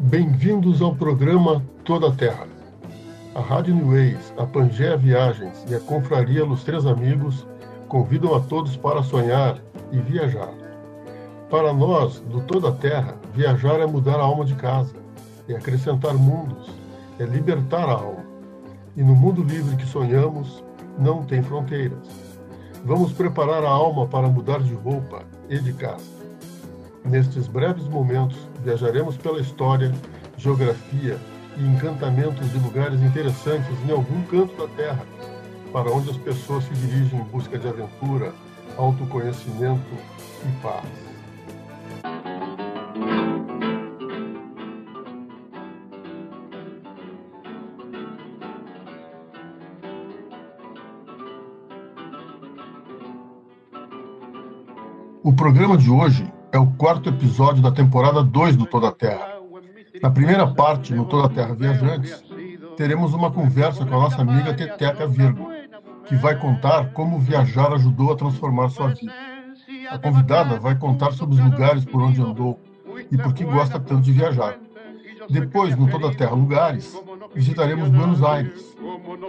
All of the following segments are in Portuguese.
Bem-vindos ao programa Toda a Terra. Rádio New Ways, a Pangea Viagens e a Confraria Los Três Amigos convidam a todos para sonhar e viajar. Para nós, do Toda a Terra, viajar é mudar a alma de casa, é acrescentar mundos, é libertar a alma. E no mundo livre que sonhamos, não tem fronteiras. Vamos preparar a alma para mudar de roupa e de casa. Nestes breves momentos, viajaremos pela história, geografia e encantamentos de lugares interessantes em algum canto da Terra, para onde as pessoas se dirigem em busca de aventura, autoconhecimento e paz. O programa de hoje é o quarto episódio da temporada 2 do Toda Terra. Na primeira parte, no Toda Terra Viajantes, teremos uma conversa com a nossa amiga Teteca Virgo, que vai contar como viajar ajudou a transformar sua vida. A convidada vai contar sobre os lugares por onde andou e por que gosta tanto de viajar. Depois, no Toda Terra Lugares, visitaremos Buenos Aires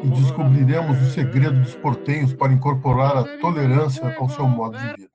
e descobriremos o segredo dos portenhos para incorporar a tolerância ao seu modo de vida.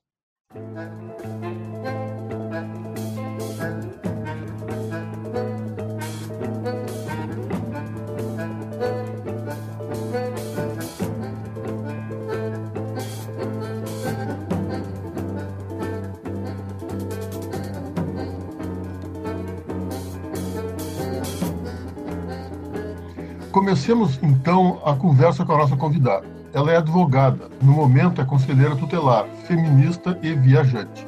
Comecemos então a conversa com a nossa convidada. Ela é advogada, no momento é conselheira tutelar, feminista e viajante.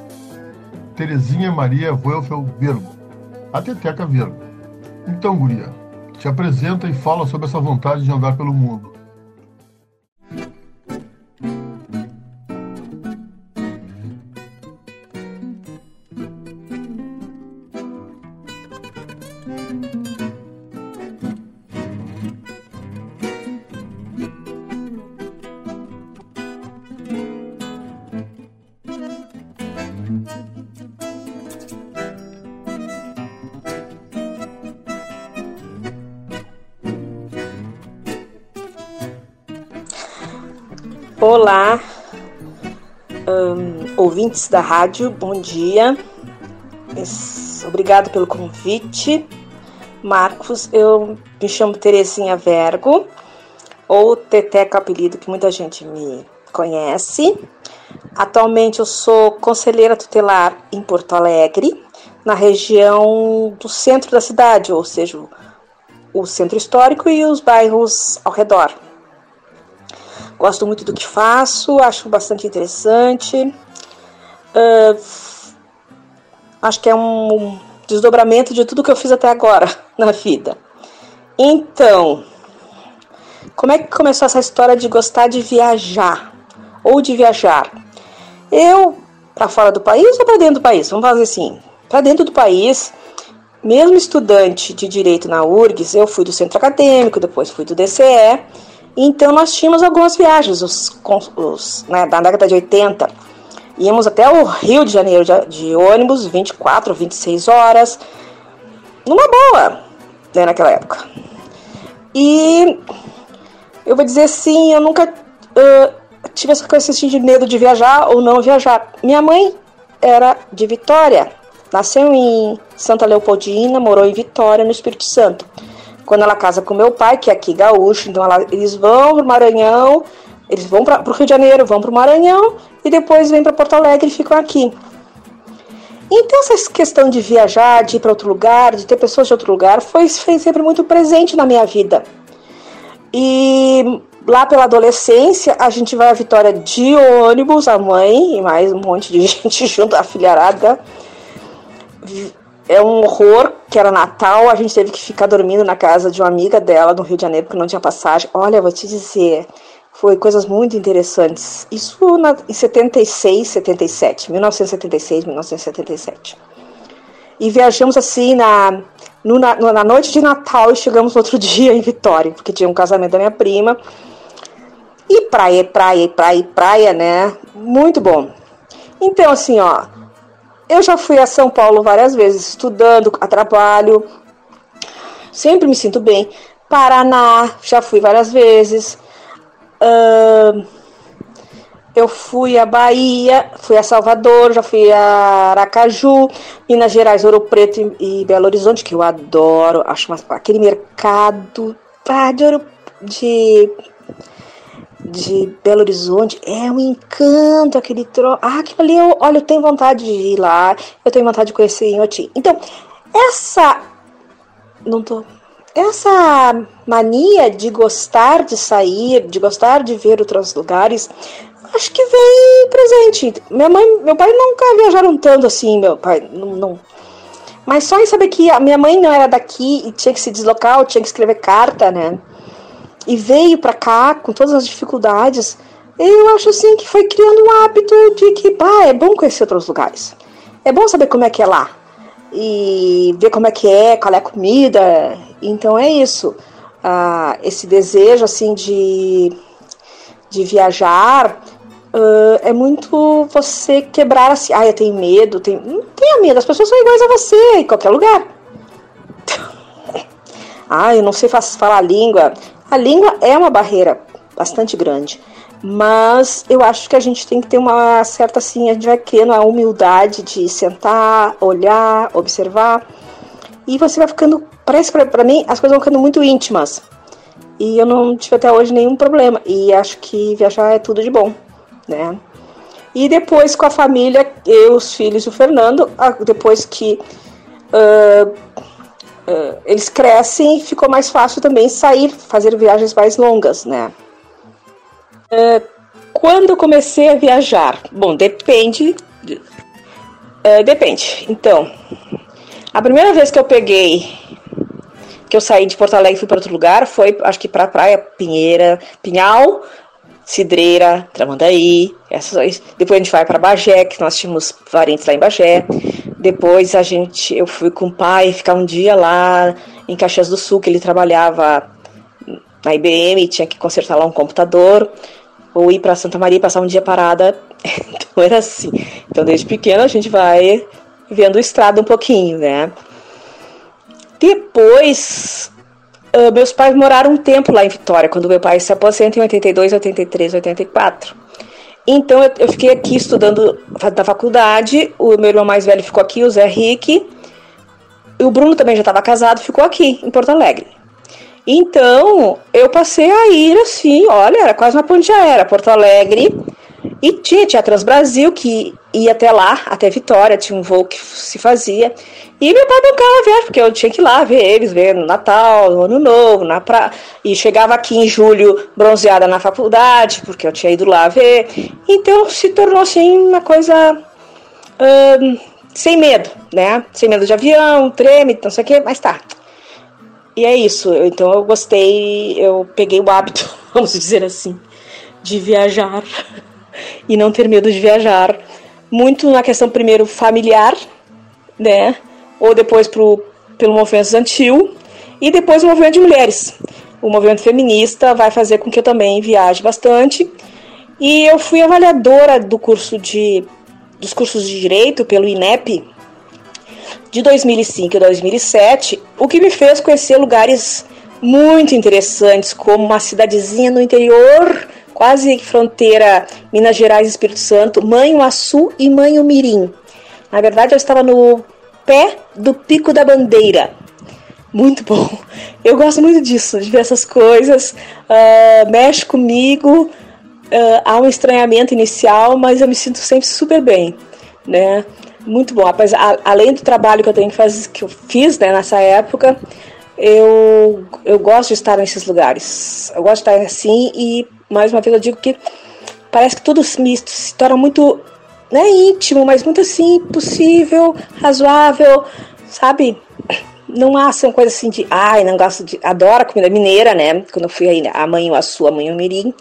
Terezinha Maria Wolfel Vergo, a Teteca Vergo. Então, Guria, te apresenta e fala sobre essa vontade de andar pelo mundo. Ouvintes da rádio, bom dia. Obrigado pelo convite. Marcos, eu me chamo Terezinha Vergo, ou Teteca, apelido que muita gente me conhece. Atualmente eu sou conselheira tutelar em Porto Alegre, na região do centro da cidade, ou seja, o centro histórico e os bairros ao redor. Gosto muito do que faço, acho bastante interessante. Uh, acho que é um desdobramento de tudo que eu fiz até agora na vida. Então, como é que começou essa história de gostar de viajar ou de viajar? Eu, para fora do país ou para dentro do país? Vamos fazer assim: para dentro do país, mesmo estudante de direito na URGS, eu fui do centro acadêmico, depois fui do DCE então nós tínhamos algumas viagens, os, os né, da década de 80. Íamos até o Rio de Janeiro de, ônibus, 24, 26 horas, numa boa, né, naquela época. E eu vou dizer assim, eu nunca uh, tive essa coisa assim de medo de viajar ou não viajar. Minha mãe era de Vitória, nasceu em Santa Leopoldina, morou em Vitória, no Espírito Santo quando ela casa com meu pai, que é aqui gaúcho, então ela, eles vão para o Maranhão, eles vão para o Rio de Janeiro, vão para o Maranhão e depois vêm para Porto Alegre e ficam aqui. Então essa questão de viajar, de ir para outro lugar, de ter pessoas de outro lugar, foi, foi sempre muito presente na minha vida. E lá pela adolescência, a gente vai à Vitória de ônibus, a mãe e mais um monte de gente junto, a filharada é um horror, que era Natal, a gente teve que ficar dormindo na casa de uma amiga dela no Rio de Janeiro, porque não tinha passagem. Olha, vou te dizer, foi coisas muito interessantes. Isso na, em 76, 77, 1976, 1977. E viajamos assim na, no, na, noite de Natal e chegamos no outro dia em Vitória, porque tinha um casamento da minha prima. E praia, praia, praia, praia, né? Muito bom. Então, assim, ó, eu já fui a São Paulo várias vezes, estudando, a trabalho, sempre me sinto bem. Paraná, já fui várias vezes. Uh, eu fui a Bahia, fui a Salvador, já fui a Aracaju, Minas Gerais, Ouro Preto e, Belo Horizonte, que eu adoro. Acho uma, aquele mercado ah, de Ouro de de Belo Horizonte é um encanto aquele troço. Ah, aquilo ali, eu, olha, eu tenho vontade de ir lá, eu tenho vontade de conhecer Inhoti. Então, essa. Não tô. Essa mania de gostar de sair, de gostar de ver outros lugares, acho que vem presente. Minha mãe, meu pai nunca viajaram tanto assim, meu pai não, não. Mas só em saber que a minha mãe não era daqui e tinha que se deslocar, tinha que escrever carta, né? e veio para cá com todas as dificuldades, eu acho assim que foi criando um hábito de que, pá, é bom conhecer outros lugares. É bom saber como é que é lá. E ver como é que é, qual é a comida. Então é isso. Ah, esse desejo assim de, de viajar uh, é muito você quebrar assim. Ah, eu tenho medo. Tenho... Não tenha medo, as pessoas são iguais a você em qualquer lugar. ah, eu não sei falar a língua. A língua é uma barreira bastante grande, mas eu acho que a gente tem que ter uma certa, assim, a gente vai criando a humildade de sentar, olhar, observar, e você vai ficando, parece para mim, as coisas vão ficando muito íntimas. E eu não tive até hoje nenhum problema, e acho que viajar é tudo de bom, né? E depois com a família, eu, os filhos e o Fernando, depois que uh, uh, eles crescem ficou mais fácil também sair, fazer viagens mais longas, né? Uh, quando comecei a viajar? Bom, depende. Uh, depende. Então, a primeira vez que eu peguei, que eu saí de Porto Alegre e fui para outro lugar, foi, acho que para a praia Pinheira, Pinhal, Cidreira, Tramandaí, essas, depois a gente vai para Bagé, que nós tínhamos parentes lá em Bagé. Depois a gente, eu fui com o pai ficar um dia lá em Caxias do Sul, que ele trabalhava na IBM, tinha que consertar lá um computador, ou ir para Santa Maria e passar um dia parada. então era assim. Então desde pequeno a gente vai vendo estrada um pouquinho, né? Depois, uh, meus pais moraram um tempo lá em Vitória, quando meu pai se aposenta em 82, 83, 84. Então eu, eu fiquei aqui estudando da faculdade, o meu irmão mais velho ficou aqui, o Zé Henrique, e o Bruno também já estava casado, ficou aqui, em Porto Alegre. Então, eu passei a ir assim, olha, era quase uma ponte aérea, Porto Alegre, e tinha, tinha Transbrasil, que ia até lá, até Vitória, tinha um voo que se fazia. E meu pai bancava viagem, porque eu tinha que ir lá ver eles, ver no Natal, no Ano Novo, na e chegava aqui em julho bronzeada na faculdade, porque eu tinha ido lá ver. Então se tornou assim uma coisa sem medo, né? Sem medo de avião, treme, não sei o que, mas tá. E é isso. Então eu gostei, eu peguei o hábito, vamos dizer assim, de viajar e não ter medo de viajar. Muito na questão primeiro familiar, né? ou depois pro, pelo movimento estudantil, e depois o movimento de mulheres. O movimento feminista vai fazer com que eu também viaje bastante. E eu fui avaliadora do curso de, dos cursos de Direito pelo INEP de 2005 e 2007, o que me fez conhecer lugares muito interessantes, como uma cidadezinha no interior, quase fronteira Minas Gerais e Espírito Santo, Manhuaçu e Manhumirim. Na verdade, eu estava no pé do Pico da Bandeira. Muito bom. Eu gosto muito disso, de ver essas coisas. Uh, mexe comigo. Uh, há um estranhamento inicial, mas eu me sinto sempre super bem, né? Muito bom. Apesar, além do trabalho que eu tenho que fazer, que eu fiz né, nessa época, eu, eu gosto de estar nesses lugares. Eu gosto de estar assim e mais uma vez eu digo que parece que tudo se, se torna muito não é íntimo, mas muito assim, possível, razoável, sabe, não há são coisa assim de, ai, não gosto de, adoro a comida mineira, né? Quando eu fui aí, a mãe a sua, a mãe o mirim.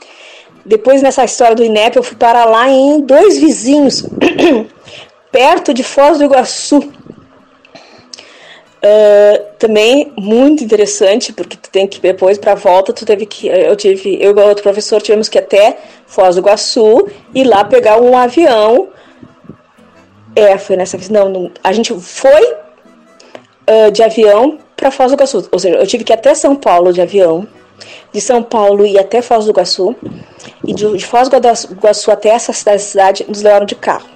Depois nessa história do INEP eu fui parar lá em dois vizinhos, perto de Foz do Iguaçu. Uh, também muito interessante, porque tu tem que depois para volta, tu teve que eu tive, eu e outro professor tivemos que ir até Foz do Iguaçu e lá pegar um avião. É, foi nessa vez, não, não a gente foi uh, de avião para Foz do Iguaçu, ou seja, eu tive que ir até São Paulo de avião, de São Paulo ir até Foz do Iguaçu e de, de Foz do Iguaçu até essa cidade, cidade nos levaram de carro.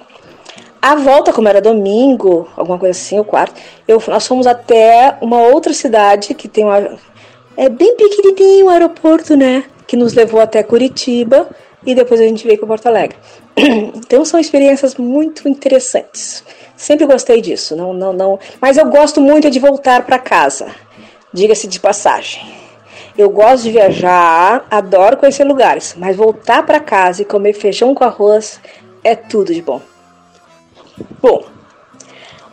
A volta, como era domingo, alguma coisa assim, o quarto, eu, nós fomos até uma outra cidade que tem uma. É bem pequenininho o aeroporto, né? Que nos levou até Curitiba e depois a gente veio para Porto Alegre. Então são experiências muito interessantes. Sempre gostei disso, não, não, não. Mas eu gosto muito de voltar para casa. Diga-se de passagem. Eu gosto de viajar, adoro conhecer lugares, mas voltar para casa e comer feijão com arroz é tudo de bom. Bom,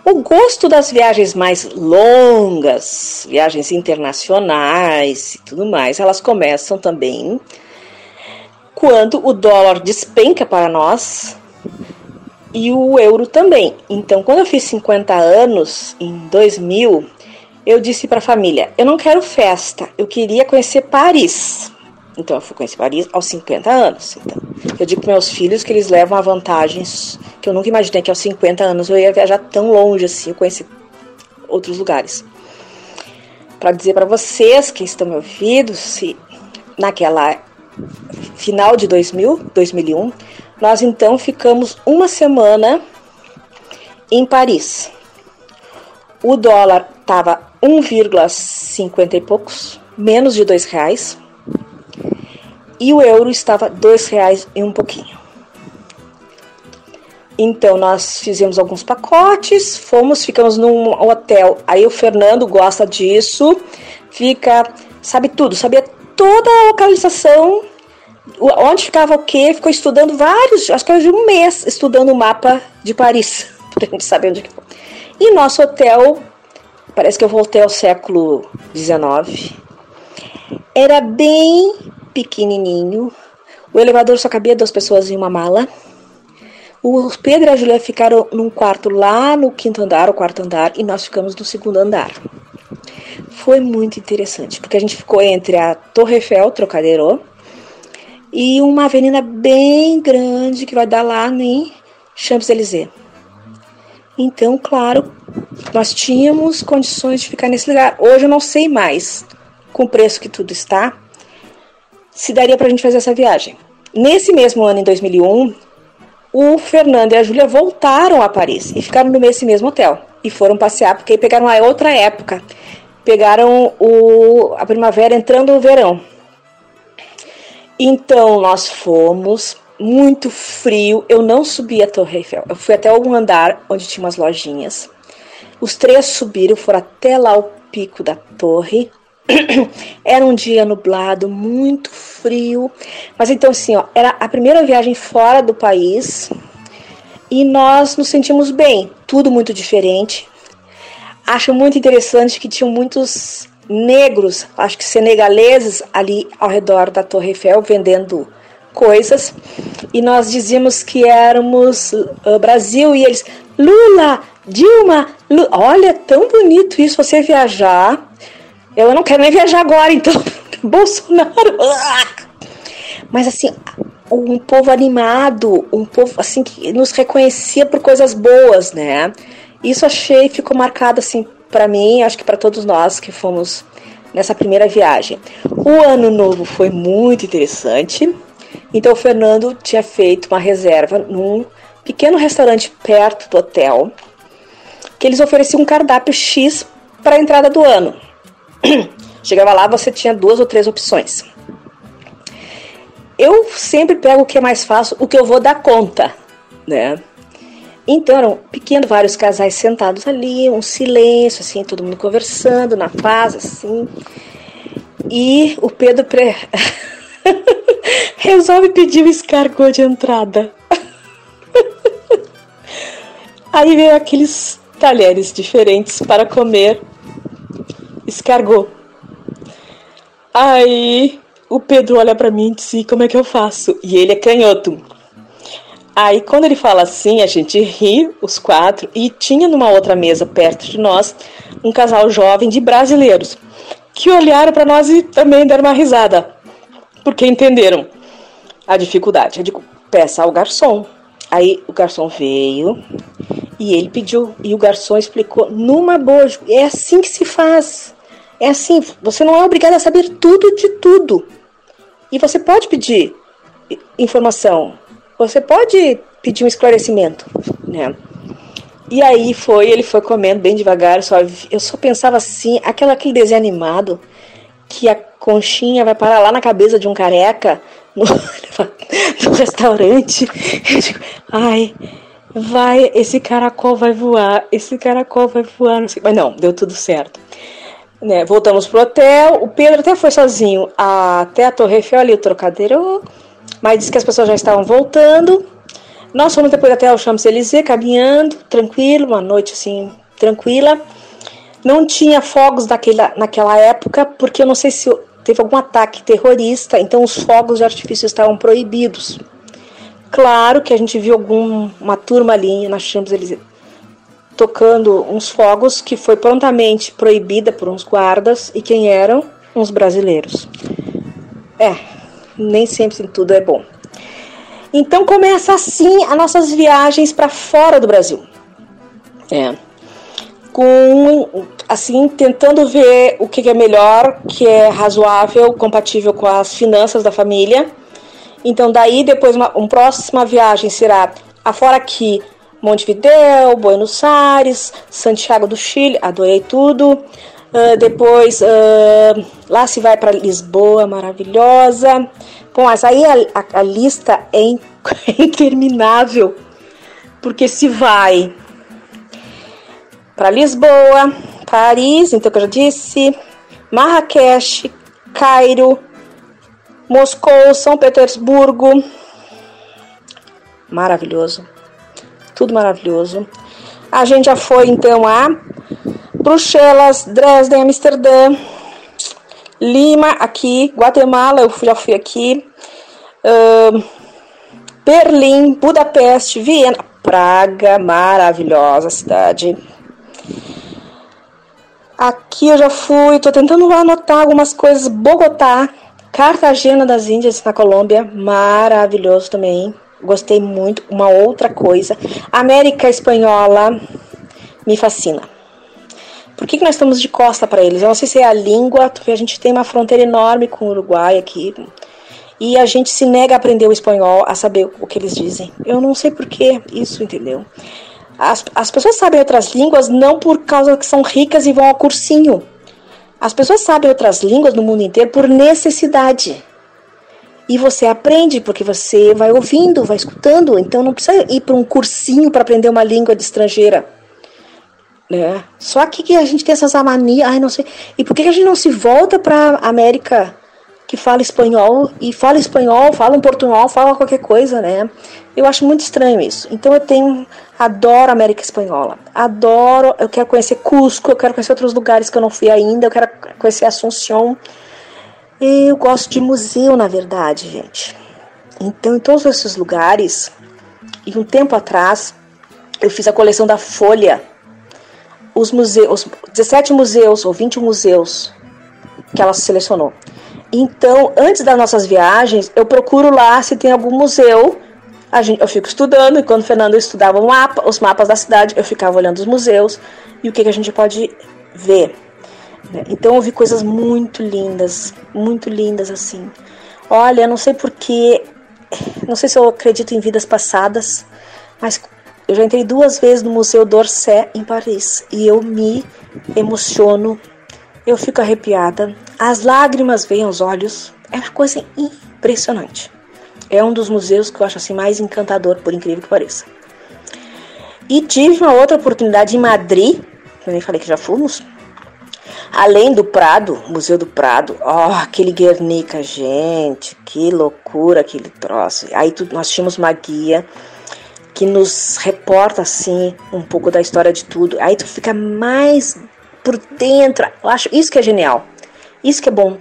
o gosto das viagens mais longas, viagens internacionais e tudo mais, elas começam também quando o dólar despenca para nós e o euro também. Então, quando eu fiz 50 anos, em 2000, eu disse para a família: eu não quero festa, eu queria conhecer Paris. Então eu fui conhecer Paris aos 50 anos. Então, eu digo para meus filhos que eles levam a vantagens que eu nunca imaginei que aos 50 anos eu ia viajar tão longe assim, conhecer outros lugares. Para dizer para vocês que estão me ouvindo, se naquela final de 2000, 2001, nós então ficamos uma semana em Paris. O dólar estava 1,50 e poucos, menos de dois reais e o euro estava dois reais e um pouquinho. Então nós fizemos alguns pacotes, fomos, ficamos num hotel. Aí o Fernando gosta disso, fica, sabe tudo, sabia toda a localização, onde ficava o quê, ficou estudando vários, acho que de um mês estudando o mapa de Paris, para a gente saber onde que foi. E nosso hotel, parece que eu voltei ao século XIX, era bem pequenininho. O elevador só cabia duas pessoas em uma mala. O Pedro e a Julia ficaram num quarto lá no quinto andar, o quarto andar, e nós ficamos no segundo andar. Foi muito interessante, porque a gente ficou entre a Torre Eiffel, Trocadero, e uma avenida bem grande que vai dar lá em Champs-Élysées. Então, claro, nós tínhamos condições de ficar nesse lugar. Hoje eu não sei mais, com o preço que tudo está, se daria para a gente fazer essa viagem. Nesse mesmo ano, em 2001, o Fernando e a Júlia voltaram a Paris e ficaram no mesmo hotel. E foram passear, porque pegaram a outra época. Pegaram o, a primavera entrando no verão. Então nós fomos, muito frio. Eu não subi a Torre Eiffel. Eu fui até algum andar onde tinha umas lojinhas. Os três subiram, foram até lá o pico da torre. Era um dia nublado, muito frio. Mas então, assim, ó, era a primeira viagem fora do país e nós nos sentimos bem. Tudo muito diferente. Acho muito interessante que tinham muitos negros, acho que senegaleses, ali ao redor da Torre Eiffel vendendo coisas. E nós dizíamos que éramos uh, Brasil e eles, Lula, Dilma, Lula. olha, tão bonito isso, você viajar eu não quero nem viajar agora, então. Bolsonaro. Mas assim, um povo animado, um povo assim que nos reconhecia por coisas boas, né? Isso achei ficou marcado assim para mim, acho que para todos nós que fomos nessa primeira viagem. O ano novo foi muito interessante. Então o Fernando tinha feito uma reserva num pequeno restaurante perto do hotel, que eles ofereciam um cardápio X para a entrada do ano. Chegava lá, você tinha duas ou três opções. Eu sempre pego o que é mais fácil, o que eu vou dar conta, né? Então eram pequenos, vários casais sentados ali, um silêncio, assim, todo mundo conversando, na paz, assim. E o Pedro pre... resolve pedir o escargot de entrada. Aí veio aqueles talheres diferentes para comer escargot. Aí o Pedro olha para mim e diz: Como é que eu faço? E ele é canhoto. Aí, quando ele fala assim, a gente ri, os quatro, e tinha numa outra mesa perto de nós um casal jovem de brasileiros que olharam para nós e também deram uma risada, porque entenderam a dificuldade. Eu digo: peça ao garçom. Aí o garçom veio e ele pediu, e o garçom explicou numa boa: é assim que se faz. É assim, você não é obrigado a saber tudo de tudo. E você pode pedir informação, você pode pedir um esclarecimento, né? E aí foi, ele foi comendo bem devagar, só, eu só pensava assim, aquela, aquele desenho animado, que a conchinha vai parar lá na cabeça de um careca, no, no restaurante. Eu digo, ai, vai, esse caracol vai voar, esse caracol vai voar, não sei. Mas não, deu tudo certo. Né, voltamos pro hotel. O Pedro até foi sozinho até a Torre Eiffel ali, o trocadeiro. Mas disse que as pessoas já estavam voltando. Nós fomos depois até o Champs-Élysées, caminhando, tranquilo, uma noite assim, tranquila. Não tinha fogos daquela, naquela época, porque eu não sei se teve algum ataque terrorista, então os fogos de artifício estavam proibidos. Claro que a gente viu alguma turma ali na Champs-Élysées tocando uns fogos que foi prontamente proibida por uns guardas e quem eram? Uns brasileiros. É, nem sempre tudo é bom. Então começa assim as nossas viagens para fora do Brasil. É. Com assim tentando ver o que é melhor, que é razoável, compatível com as finanças da família. Então daí depois uma, uma próxima viagem será afora aqui Montevideo, Buenos Aires, Santiago do Chile, adorei tudo. Uh, depois uh, lá se vai para Lisboa, maravilhosa. Bom, mas aí a, a, a lista é, é interminável, porque se vai para Lisboa, Paris, então que eu já disse, Marrakech, Cairo, Moscou, São Petersburgo, maravilhoso tudo maravilhoso. A gente já foi então a Bruxelas, Dresden, Amsterdã, Lima, aqui, Guatemala, eu já fui aqui, uh, Berlim, Budapeste, Viena, Praga, maravilhosa cidade. Aqui eu já fui, tô tentando anotar algumas coisas. Bogotá, Cartagena das Índias, na Colômbia, maravilhoso também gostei muito. Uma outra coisa, América Espanhola me fascina. Por que, que nós estamos de costa para eles? Eu não sei se é a língua, a gente tem uma fronteira enorme com o Uruguai aqui. E a gente se nega a aprender o espanhol, a saber o que eles dizem. Eu não sei por que isso, entendeu? As, as pessoas sabem outras línguas não por causa que são ricas e vão ao cursinho. As pessoas sabem outras línguas no mundo inteiro por necessidade. E você aprende porque você vai ouvindo, vai escutando. Então não precisa ir para um cursinho para aprender uma língua de estrangeira. Né? Só aqui que a gente tem essas manias. Ai, não sei. E por que a gente não se volta para América que fala espanhol e fala espanhol, fala um portunhol, fala qualquer coisa, né? Eu acho muito estranho isso. Então eu tenho, adoro a América Espanhola, adoro, eu quero conhecer Cusco, eu quero conhecer outros lugares que eu não fui ainda, eu quero conhecer Assunção. Eu gosto de museu, na verdade, gente. Então, em todos esses lugares, e um tempo atrás, eu fiz a coleção da Folha, os museus, 17 museus ou 20 museus que ela selecionou. Então, antes das nossas viagens, eu procuro lá se tem algum museu. A gente, eu fico estudando, e quando o Fernando estudava mapa, os mapas da cidade, eu ficava olhando os museus e o que, que a gente pode ver. Né? Então eu vi coisas muito lindas, muito lindas assim. Olha, não sei porquê, não sei se eu acredito em vidas passadas, mas eu já entrei duas vezes no Museu d'Orsay em Paris e eu me emociono, eu fico arrepiada, as lágrimas vêm aos olhos, é uma coisa impressionante. É um dos museus que eu acho assim mais encantador, por incrível que pareça. E tive uma outra oportunidade em Madrid, eu nem falei que já fomos, Além do Prado, Museu do Prado, ó, oh, aquele Guernica, gente, que loucura aquele troço. Aí tu, nós tínhamos uma guia que nos reporta assim um pouco da história de tudo. Aí tu fica mais por dentro. Eu acho isso que é genial. Isso que é bom.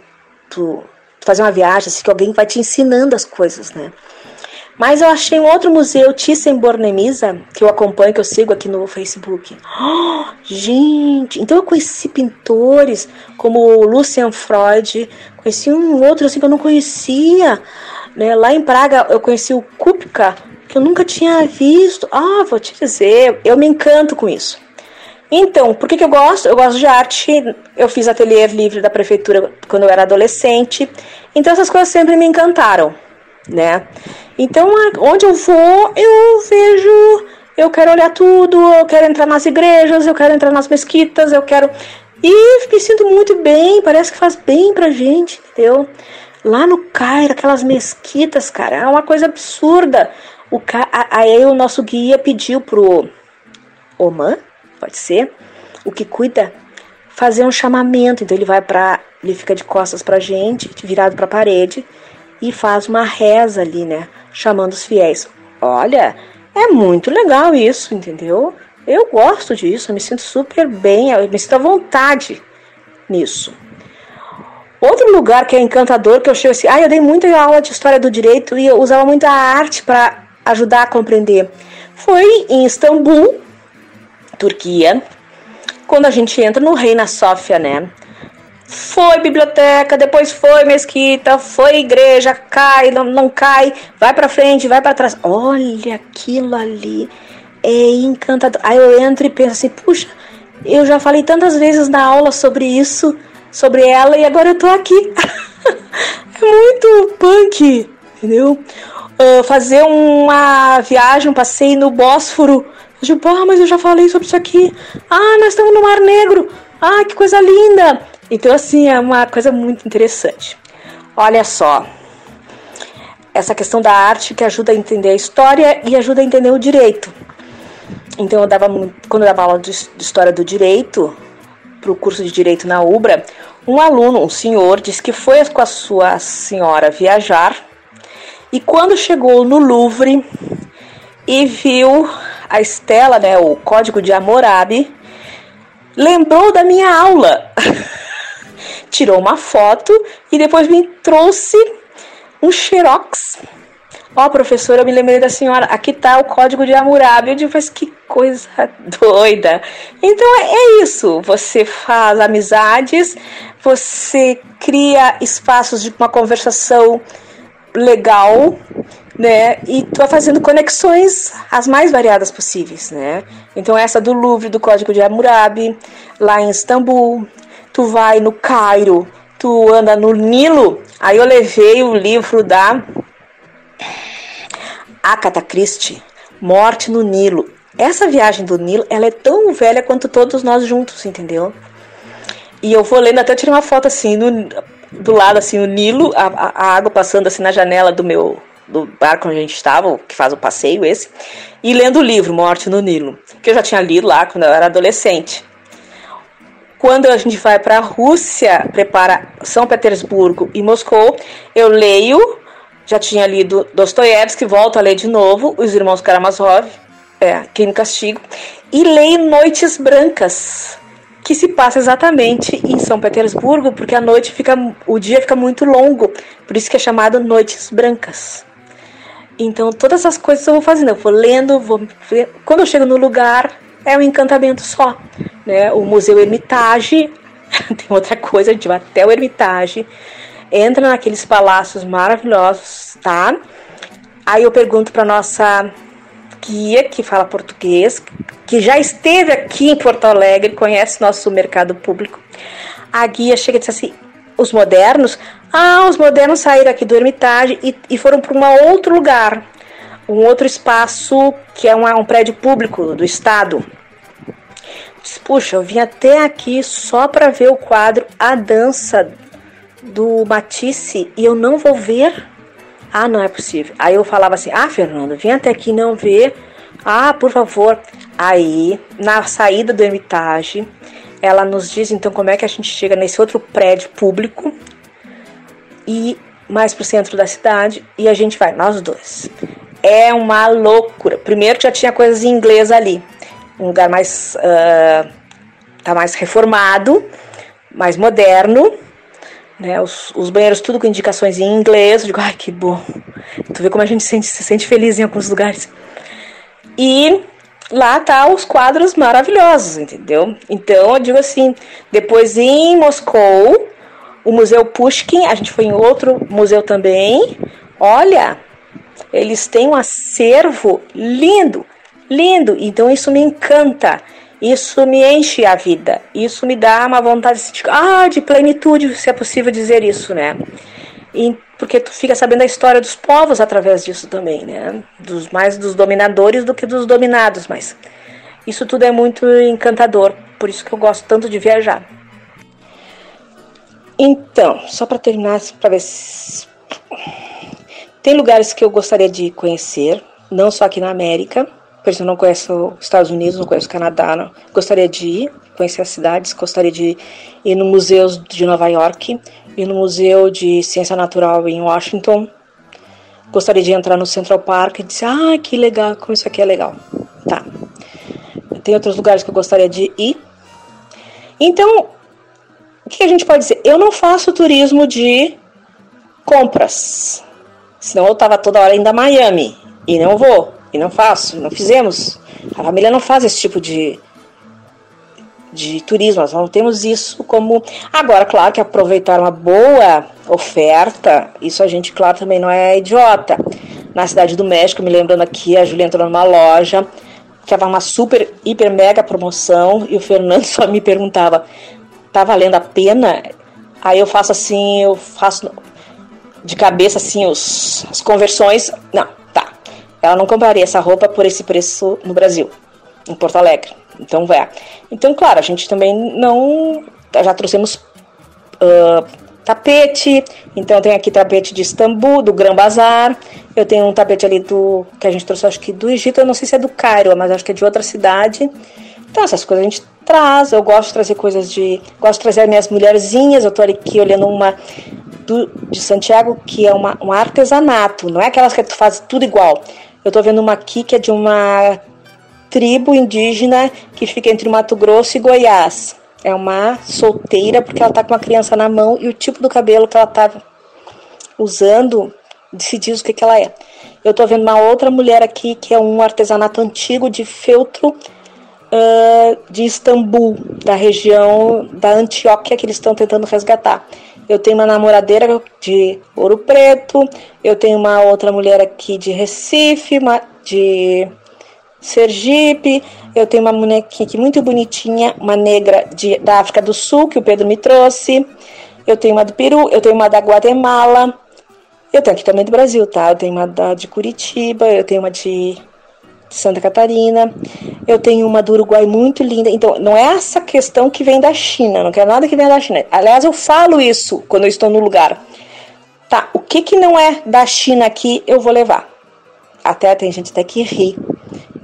Tu fazer uma viagem assim que alguém vai te ensinando as coisas, né? Mas eu achei um outro museu, Thyssen-Bornemisza, que eu acompanho, que eu sigo aqui no Facebook. Oh, gente, então eu conheci pintores como Lucian Freud, conheci um outro assim que eu não conhecia. Né? Lá em Praga eu conheci o Kupka, que eu nunca tinha visto. Ah, vou te dizer, eu me encanto com isso. Então, por que, que eu gosto? Eu gosto de arte. Eu fiz ateliê livre da prefeitura quando eu era adolescente. Então essas coisas sempre me encantaram, né? Então, onde eu vou, eu vejo, eu quero olhar tudo, eu quero entrar nas igrejas, eu quero entrar nas mesquitas, eu quero. E me sinto muito bem, parece que faz bem pra gente, entendeu? Lá no Cairo, aquelas mesquitas, cara, é uma coisa absurda. O Ca... Aí o nosso guia pediu pro Oman, pode ser, o que cuida, fazer um chamamento. Então ele vai para, ele fica de costas pra gente, virado para a parede e faz uma reza ali, né? Chamando os fiéis. Olha, é muito legal isso, entendeu? Eu gosto disso, eu me sinto super bem, eu me sinto à vontade nisso. Outro lugar que é encantador, que eu chego assim, ah, eu dei muita aula de história do direito e eu usava muita arte para ajudar a compreender. Foi em Istambul, Turquia, quando a gente entra no Reina Sofia, né? Foi biblioteca, depois foi mesquita, foi igreja, cai, não, não cai, vai para frente, vai para trás. Olha aquilo ali, é encantador. Aí eu entro e penso assim, puxa, eu já falei tantas vezes na aula sobre isso, sobre ela, e agora eu tô aqui. é muito punk, entendeu? Uh, fazer uma viagem, um passeio no Bósforo. Digo, ah, mas eu já falei sobre isso aqui. Ah, nós estamos no Mar Negro. Ah, que coisa linda! Então, assim, é uma coisa muito interessante. Olha só, essa questão da arte que ajuda a entender a história e ajuda a entender o direito. Então, eu dava, quando eu dava aula de história do direito, para o curso de direito na UBRA, um aluno, um senhor, disse que foi com a sua senhora viajar e quando chegou no Louvre e viu a estela, né, o código de Hammurabi, lembrou da minha aula. tirou uma foto e depois me trouxe um xerox. Ó, oh, professora, eu me lembrei da senhora, aqui tá o código de Hammurabi. Eu digo, mas que coisa doida. Então é, é isso, você faz amizades, você cria espaços de uma conversação legal, né? E vai fazendo conexões as mais variadas possíveis, né? Então essa do Louvre, do Código de Hammurabi, lá em Istambul, tu vai no Cairo, tu anda no Nilo. Aí eu levei o livro da Agatha Christie, Morte no Nilo. Essa viagem do Nilo, ela é tão velha quanto todos nós juntos, entendeu? E eu vou lendo, até tirei uma foto assim, no, do lado assim, o Nilo, a, a água passando assim na janela do meu do barco onde a gente estava, que faz o passeio esse, e lendo o livro Morte no Nilo, que eu já tinha lido lá quando eu era adolescente. Quando a gente vai para a Rússia, prepara São Petersburgo e Moscou, eu leio, já tinha lido Dostoiévski, volto a ler de novo, Os Irmãos Karamazov, é, e Castigo, e leio Noites Brancas, que se passa exatamente em São Petersburgo, porque a noite fica, o dia fica muito longo, por isso que é chamado Noites Brancas. Então todas essas coisas eu vou fazendo, eu vou lendo, vou quando eu chego no lugar, é um encantamento só. Né? O Museu Hermitage, tem outra coisa, a gente vai até o Hermitage, entra naqueles palácios maravilhosos, tá? Aí eu pergunto para nossa guia, que fala português, que já esteve aqui em Porto Alegre, conhece nosso mercado público. A guia chega e diz assim: os modernos, ah, os modernos saíram aqui do Hermitage e, e foram para um outro lugar, um outro espaço que é um, um prédio público do Estado. Puxa, eu vim até aqui só para ver o quadro A Dança do Matisse e eu não vou ver. Ah, não é possível. Aí eu falava assim: Ah, Fernando, vim até aqui não ver. Ah, por favor. Aí, na saída do Hermitage, ela nos diz então como é que a gente chega nesse outro prédio público e mais pro centro da cidade e a gente vai, nós dois. É uma loucura. Primeiro já tinha coisas em inglês ali, um lugar mais uh, tá mais reformado, mais moderno, né? Os, os, banheiros tudo com indicações em inglês. Eu digo, ai que bom. Tu vê como a gente se sente, se sente feliz em alguns lugares. E lá tá os quadros maravilhosos, entendeu? Então eu digo assim, depois em Moscou, o Museu Pushkin, a gente foi em outro museu também. Olha, eles têm um acervo lindo, lindo. Então isso me encanta. Isso me enche a vida. Isso me dá uma vontade de, ah, de plenitude, se é possível dizer isso, né? E porque tu fica sabendo a história dos povos através disso também, né? Dos mais dos dominadores do que dos dominados, mas isso tudo é muito encantador, por isso que eu gosto tanto de viajar. Então, só para terminar, para ver se... tem lugares que eu gostaria de conhecer, não só aqui na América, por exemplo, eu não conheço os Estados Unidos, não conheço o Canadá, não. gostaria de ir, conhecer as cidades, gostaria de ir no museus de Nova York, ir no Museu de Ciência Natural em Washington. Gostaria de entrar no Central Park e dizer, ah, que legal, como isso aqui é legal. Tá. Tem outros lugares que eu gostaria de ir. Então, o que a gente pode dizer? Eu não faço turismo de compras. Senão eu tava toda hora indo a Miami. E não vou. E não faço. Não fizemos. A família não faz esse tipo de, de turismo, nós não temos isso como. Agora, claro que aproveitar uma boa oferta, isso a gente, claro, também não é idiota. Na cidade do México, me lembrando aqui, a Julia entrou numa loja, estava uma super, hiper, mega promoção, e o Fernando só me perguntava: tá valendo a pena? Aí eu faço assim, eu faço de cabeça assim os, as conversões. Não, tá. Ela não compraria essa roupa por esse preço no Brasil, em Porto Alegre. Então, vai. Então, claro, a gente também não. Já trouxemos uh, tapete. Então, tem aqui tapete de Istambul, do Gran Bazar. Eu tenho um tapete ali do. que a gente trouxe, acho que do Egito. Eu não sei se é do Cairo, mas acho que é de outra cidade. Então, essas coisas a gente traz. Eu gosto de trazer coisas de. Gosto de trazer minhas mulherzinhas. Eu tô aqui olhando uma do, de Santiago, que é uma, um artesanato. Não é aquelas que tu faz tudo igual. Eu tô vendo uma aqui que é de uma tribo indígena que fica entre Mato Grosso e Goiás. É uma solteira porque ela está com uma criança na mão e o tipo do cabelo que ela está usando diz o que, que ela é. Eu estou vendo uma outra mulher aqui que é um artesanato antigo de feltro uh, de Istambul, da região da Antioquia que eles estão tentando resgatar. Eu tenho uma namoradeira de Ouro Preto, eu tenho uma outra mulher aqui de Recife, uma, de Sergipe. Eu tenho uma bonequinha aqui muito bonitinha, uma negra de, da África do Sul, que o Pedro me trouxe. Eu tenho uma do Peru, eu tenho uma da Guatemala. Eu tenho aqui também do Brasil, tá? Eu tenho uma da, de Curitiba, eu tenho uma de Santa Catarina. Eu tenho uma do Uruguai muito linda. Então, não é essa questão que vem da China, não quero nada que venha da China. Aliás, eu falo isso quando eu estou no lugar. Tá, o que que não é da China aqui, eu vou levar. Até tem gente até que ri.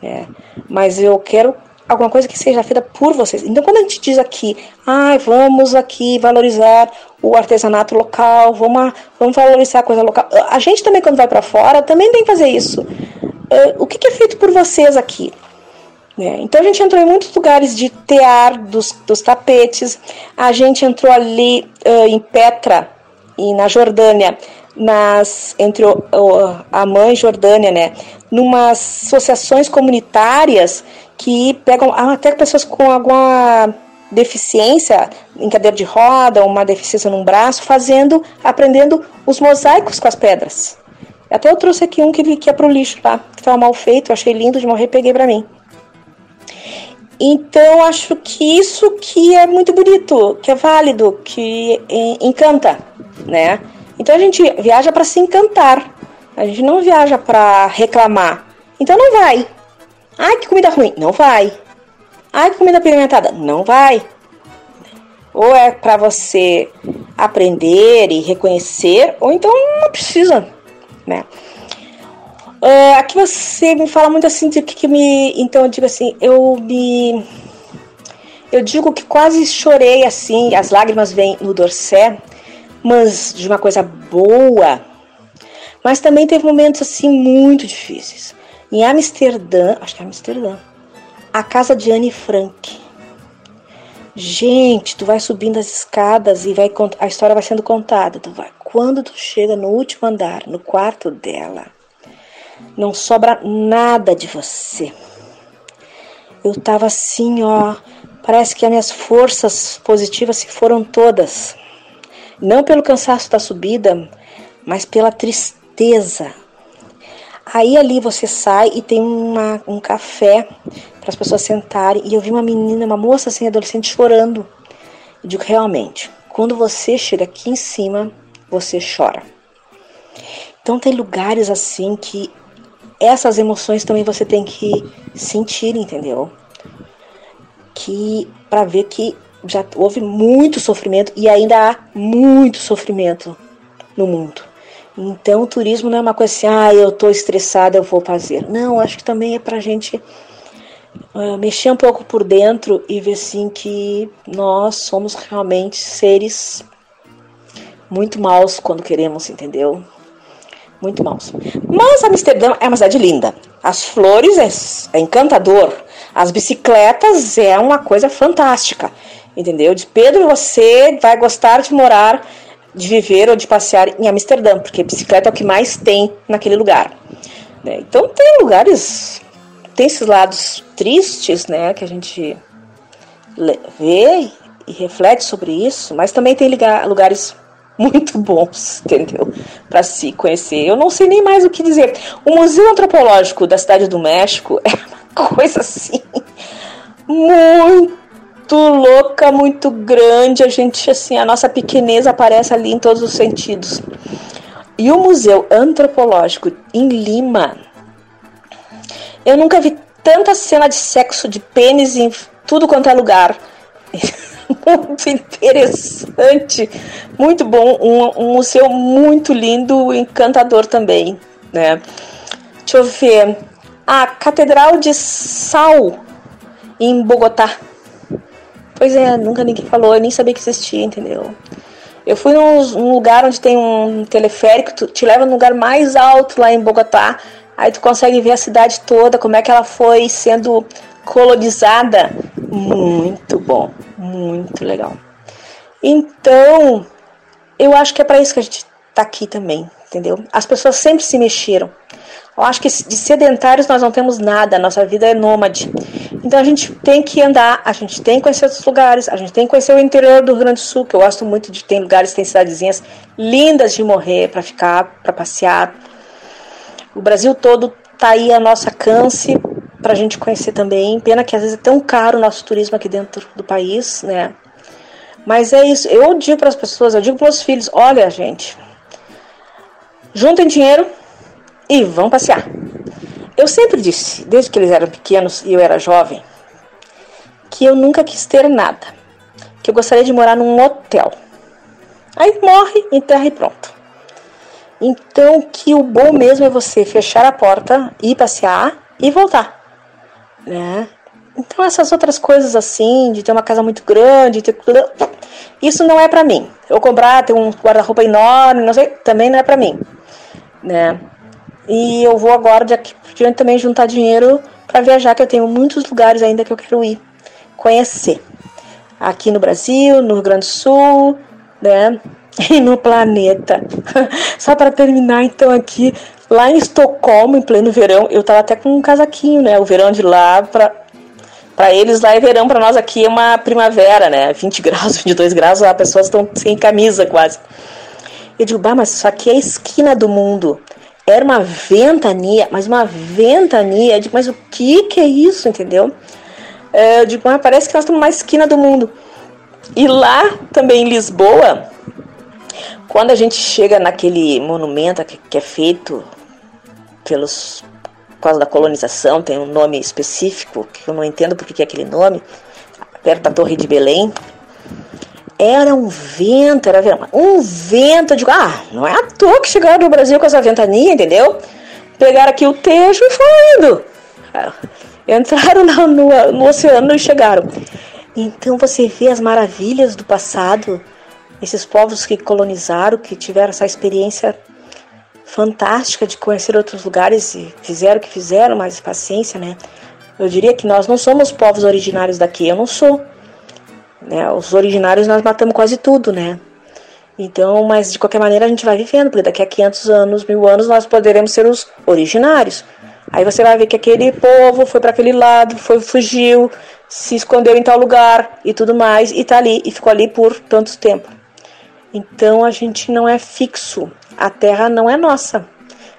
É, mas eu quero alguma coisa que seja feita por vocês. Então, quando a gente diz aqui, ah, vamos aqui valorizar o artesanato local, vamos, vamos valorizar a coisa local. A gente também, quando vai para fora, também tem que fazer isso. Uh, o que, que, é feito por vocês aqui? É, então, a gente entrou em muitos lugares de tear dos, dos tapetes. A gente entrou ali uh, em Petra, e na Jordânia, nas entre o, o, a mãe Jordânia, né, numas associações comunitárias que pegam até pessoas com alguma deficiência em cadeira de roda, uma deficiência num braço, fazendo, aprendendo os mosaicos com as pedras. Até eu trouxe aqui um que, que é pro lixo lá, que estava mal feito, eu achei lindo de morrer, peguei para mim. Então acho que isso que é muito bonito, que é válido, que encanta, né? Então a gente viaja para se encantar. A gente não viaja para reclamar. Então não vai. Ai, que comida ruim. Não vai. Ai, que comida apimentada. Não vai. Ou é para você aprender e reconhecer, ou então não precisa, né? Uh, aqui você me fala muito assim de que, que me. Então eu digo assim, eu me. Eu digo que quase chorei assim, as lágrimas vêm no dorsé mas de uma coisa boa, Mas também teve momentos assim muito difíceis. Em Amsterdã, acho que é Amsterdã, a casa de Anne Frank. Gente, tu vai subindo as escadas e vai a história vai sendo contada. Tu vai, quando tu chega no último andar, no quarto dela, não sobra nada de você. Eu tava assim, ó, parece que as minhas forças positivas se foram todas. Não pelo cansaço da subida, mas pela tristeza. Aí ali você sai e tem uma, um café para as pessoas sentarem. E eu vi uma menina, uma moça assim, adolescente, chorando. Eu digo, realmente, quando você chega aqui em cima, você chora. Então tem lugares assim que essas emoções também você tem que sentir, entendeu? Que para ver que já houve muito sofrimento e ainda há muito sofrimento no mundo. Então, o turismo não é uma coisa assim, ah, eu estou estressada, eu vou fazer. Não, acho que também é para a gente uh, mexer um pouco por dentro e ver assim que nós somos realmente seres muito maus quando queremos, entendeu? Muito maus. Mas Amsterdã é uma cidade linda. As flores é, é encantador. As bicicletas é uma coisa fantástica, entendeu? De Pedro, você vai gostar de morar de viver ou de passear em Amsterdã, porque bicicleta é o que mais tem naquele lugar. Né? Então tem lugares, tem esses lados tristes, né, que a gente vê e reflete sobre isso, mas também tem lugares muito bons, entendeu? Para se conhecer. Eu não sei nem mais o que dizer. O Museu Antropológico da Cidade do México é uma coisa assim muito muito louca, muito grande. A gente, assim, a nossa pequeneza aparece ali em todos os sentidos. E o Museu Antropológico em Lima, eu nunca vi tanta cena de sexo de pênis em tudo quanto é lugar. muito interessante, muito bom, um, um, museu muito lindo, encantador também, né? Deixa eu ver. A Catedral de Sal em Bogotá. Pois é, nunca ninguém falou, eu nem sabia que existia, entendeu? Eu fui num, num lugar onde tem um teleférico, tu, te leva no lugar mais alto lá em Bogotá, aí tu consegue ver a cidade toda, como é que ela foi sendo colonizada. Muito bom, muito legal. Então, eu acho que é para isso que a gente tá aqui também, entendeu? As pessoas sempre se mexeram. Eu acho que de sedentários nós não temos nada, nossa vida é nômade. Então a gente tem que andar, a gente tem que conhecer outros lugares, a gente tem que conhecer o interior do Rio Grande do Sul, que eu gosto muito de ter lugares, tem cidadezinhas lindas de morrer, para ficar, para passear. O Brasil todo tá aí a nossa alcance para a gente conhecer também. Pena que às vezes é tão caro o nosso turismo aqui dentro do país, né? Mas é isso. Eu digo para as pessoas, eu digo para os filhos: olha, gente, juntem dinheiro, e vão passear. Eu sempre disse, desde que eles eram pequenos e eu era jovem, que eu nunca quis ter nada, que eu gostaria de morar num hotel. Aí morre, enterra e pronto. Então, que o bom mesmo é você fechar a porta, ir passear e voltar, né? Então, essas outras coisas assim, de ter uma casa muito grande, ter... isso não é para mim. Eu comprar, ter um guarda-roupa enorme, não sei, também não é para mim, né? E eu vou agora, de aqui por diante, também juntar dinheiro para viajar, que eu tenho muitos lugares ainda que eu quero ir conhecer. Aqui no Brasil, no Rio Grande do Sul, né? E no planeta. Só para terminar, então, aqui, lá em Estocolmo, em pleno verão, eu tava até com um casaquinho, né? O verão de lá, para eles lá é verão, para nós aqui é uma primavera, né? 20 graus, 22 graus, lá as pessoas estão sem camisa quase. Eu digo, bah, mas isso aqui é a esquina do mundo. Era uma ventania, mas uma ventania. Digo, mas o que que é isso, entendeu? É, eu digo, ah, parece que nós estamos mais esquina do mundo. E lá também em Lisboa, quando a gente chega naquele monumento que, que é feito pelos por causa da colonização, tem um nome específico que eu não entendo porque que é aquele nome, perto da Torre de Belém, era um vento, era um vento. Digo, ah, não é à toa que chegaram no Brasil com essa ventania, entendeu? Pegaram aqui o tejo e foram indo. Entraram no, no, no oceano e chegaram. Então você vê as maravilhas do passado, esses povos que colonizaram, que tiveram essa experiência fantástica de conhecer outros lugares e fizeram o que fizeram, mas paciência, né? Eu diria que nós não somos povos originários daqui, eu não sou. Né? Os originários nós matamos quase tudo, né? Então, mas de qualquer maneira a gente vai vivendo, porque daqui a 500 anos, mil anos, nós poderemos ser os originários. Aí você vai ver que aquele povo foi para aquele lado, foi fugiu, se escondeu em tal lugar e tudo mais, e tá ali, e ficou ali por tanto tempo. Então a gente não é fixo. A terra não é nossa.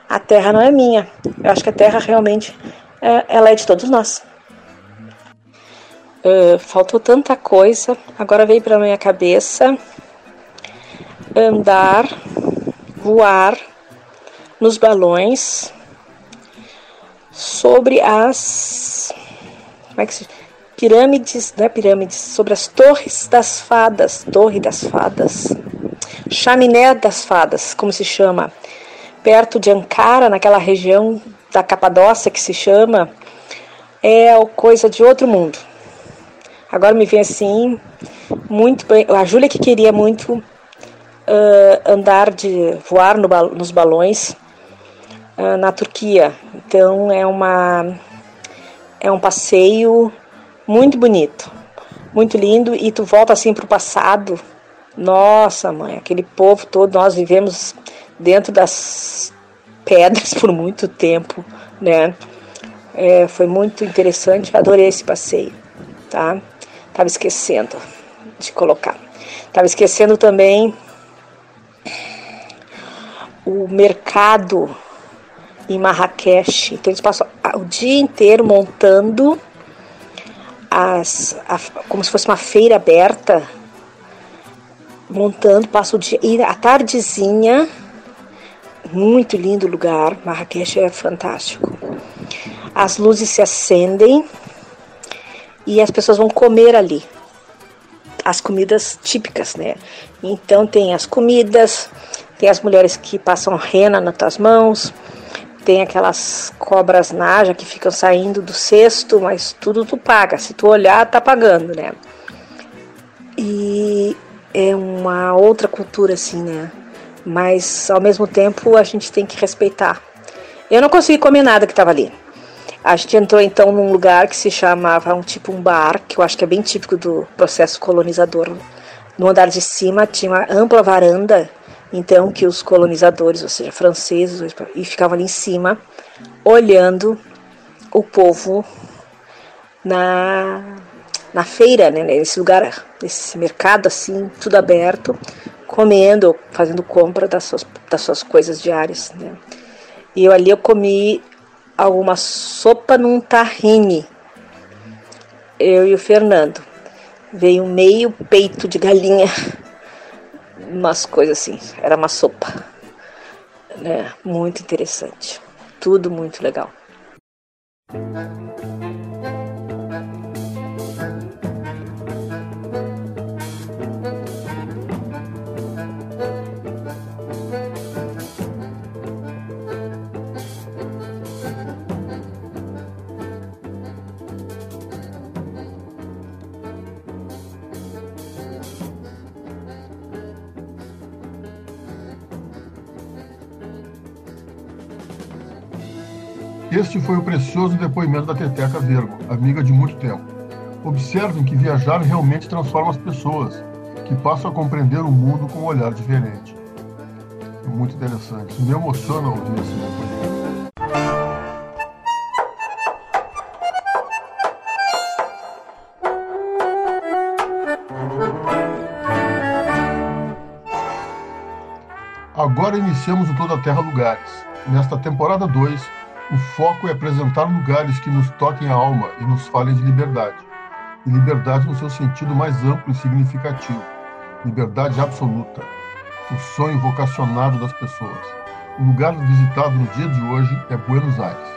A terra não é minha. Eu acho que a terra realmente é, ela é de todos nós. Uh, faltou tanta coisa. Agora veio para minha cabeça andar, voar nos balões sobre as como é que se pirâmides, não é pirâmides, sobre as torres das fadas, torre das fadas, chaminé das fadas, como se chama, perto de Ankara, naquela região da Capadócia que se chama, é coisa de outro mundo. Agora me vem assim, muito bem. A Júlia que queria muito uh, andar de voar no, nos balões uh, na Turquia. Então é uma é um passeio muito bonito, muito lindo e tu volta assim para o passado. Nossa, mãe, aquele povo todo nós vivemos dentro das pedras por muito tempo, né? É, foi muito interessante, adorei esse passeio, tá? Tava esquecendo de colocar. Tava esquecendo também o mercado em Marrakech. Então eles passam o dia inteiro montando as, a, como se fosse uma feira aberta, montando, passa o dia e a tardezinha muito lindo lugar, Marrakech é fantástico. As luzes se acendem e as pessoas vão comer ali. As comidas típicas, né? Então tem as comidas, tem as mulheres que passam rena nas mãos, tem aquelas cobras naja que ficam saindo do cesto, mas tudo tu paga. Se tu olhar, tá pagando, né? E é uma outra cultura assim, né? mas ao mesmo tempo a gente tem que respeitar. Eu não consegui comer nada que estava ali. A gente entrou então num lugar que se chamava um tipo um bar, que eu acho que é bem típico do processo colonizador. No andar de cima tinha uma ampla varanda, então que os colonizadores, ou seja, franceses, e ficavam ali em cima, olhando o povo na na feira, né, nesse lugar, nesse mercado assim, tudo aberto, comendo, fazendo compra das suas, das suas coisas diárias. Né? E eu ali eu comi alguma sopa num tahine, eu e o Fernando. Veio meio peito de galinha, umas coisas assim, era uma sopa. Né? Muito interessante, tudo muito legal. Este foi o precioso depoimento da Teteca Vergo, amiga de muito tempo. Observem que viajar realmente transforma as pessoas, que passam a compreender o mundo com um olhar diferente. É muito interessante. Me emociona ouvir esse depoimento. Agora iniciamos o Toda Terra Lugares. Nesta temporada 2, o foco é apresentar lugares que nos toquem a alma e nos falem de liberdade. E liberdade no seu sentido mais amplo e significativo. Liberdade absoluta. O sonho vocacionado das pessoas. O lugar visitado no dia de hoje é Buenos Aires.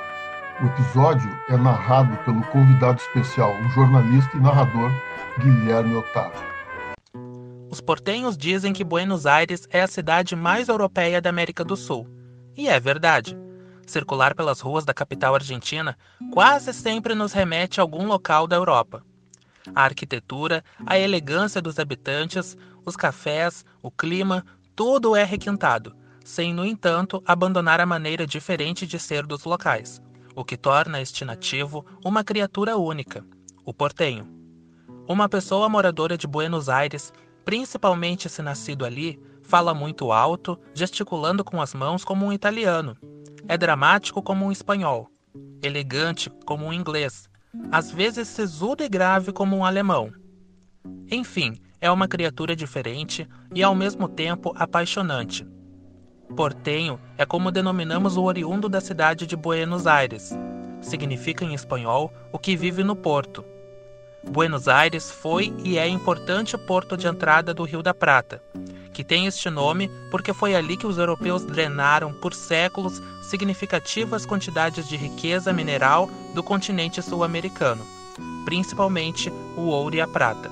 O episódio é narrado pelo convidado especial, o jornalista e narrador Guilherme Otávio. Os portenhos dizem que Buenos Aires é a cidade mais europeia da América do Sul. E é verdade circular pelas ruas da capital argentina quase sempre nos remete a algum local da Europa. A arquitetura, a elegância dos habitantes, os cafés, o clima, tudo é requintado, sem, no entanto, abandonar a maneira diferente de ser dos locais, o que torna este nativo uma criatura única, o portenho. Uma pessoa moradora de Buenos Aires, principalmente se nascido ali, fala muito alto, gesticulando com as mãos como um italiano. É dramático como um espanhol, elegante como um inglês, às vezes sisudo e grave como um alemão. Enfim, é uma criatura diferente e ao mesmo tempo apaixonante. Portenho é como denominamos o oriundo da cidade de Buenos Aires. Significa em espanhol o que vive no porto. Buenos Aires foi e é importante porto de entrada do Rio da Prata, que tem este nome porque foi ali que os europeus drenaram por séculos significativas quantidades de riqueza mineral do continente sul-americano, principalmente o ouro e a prata.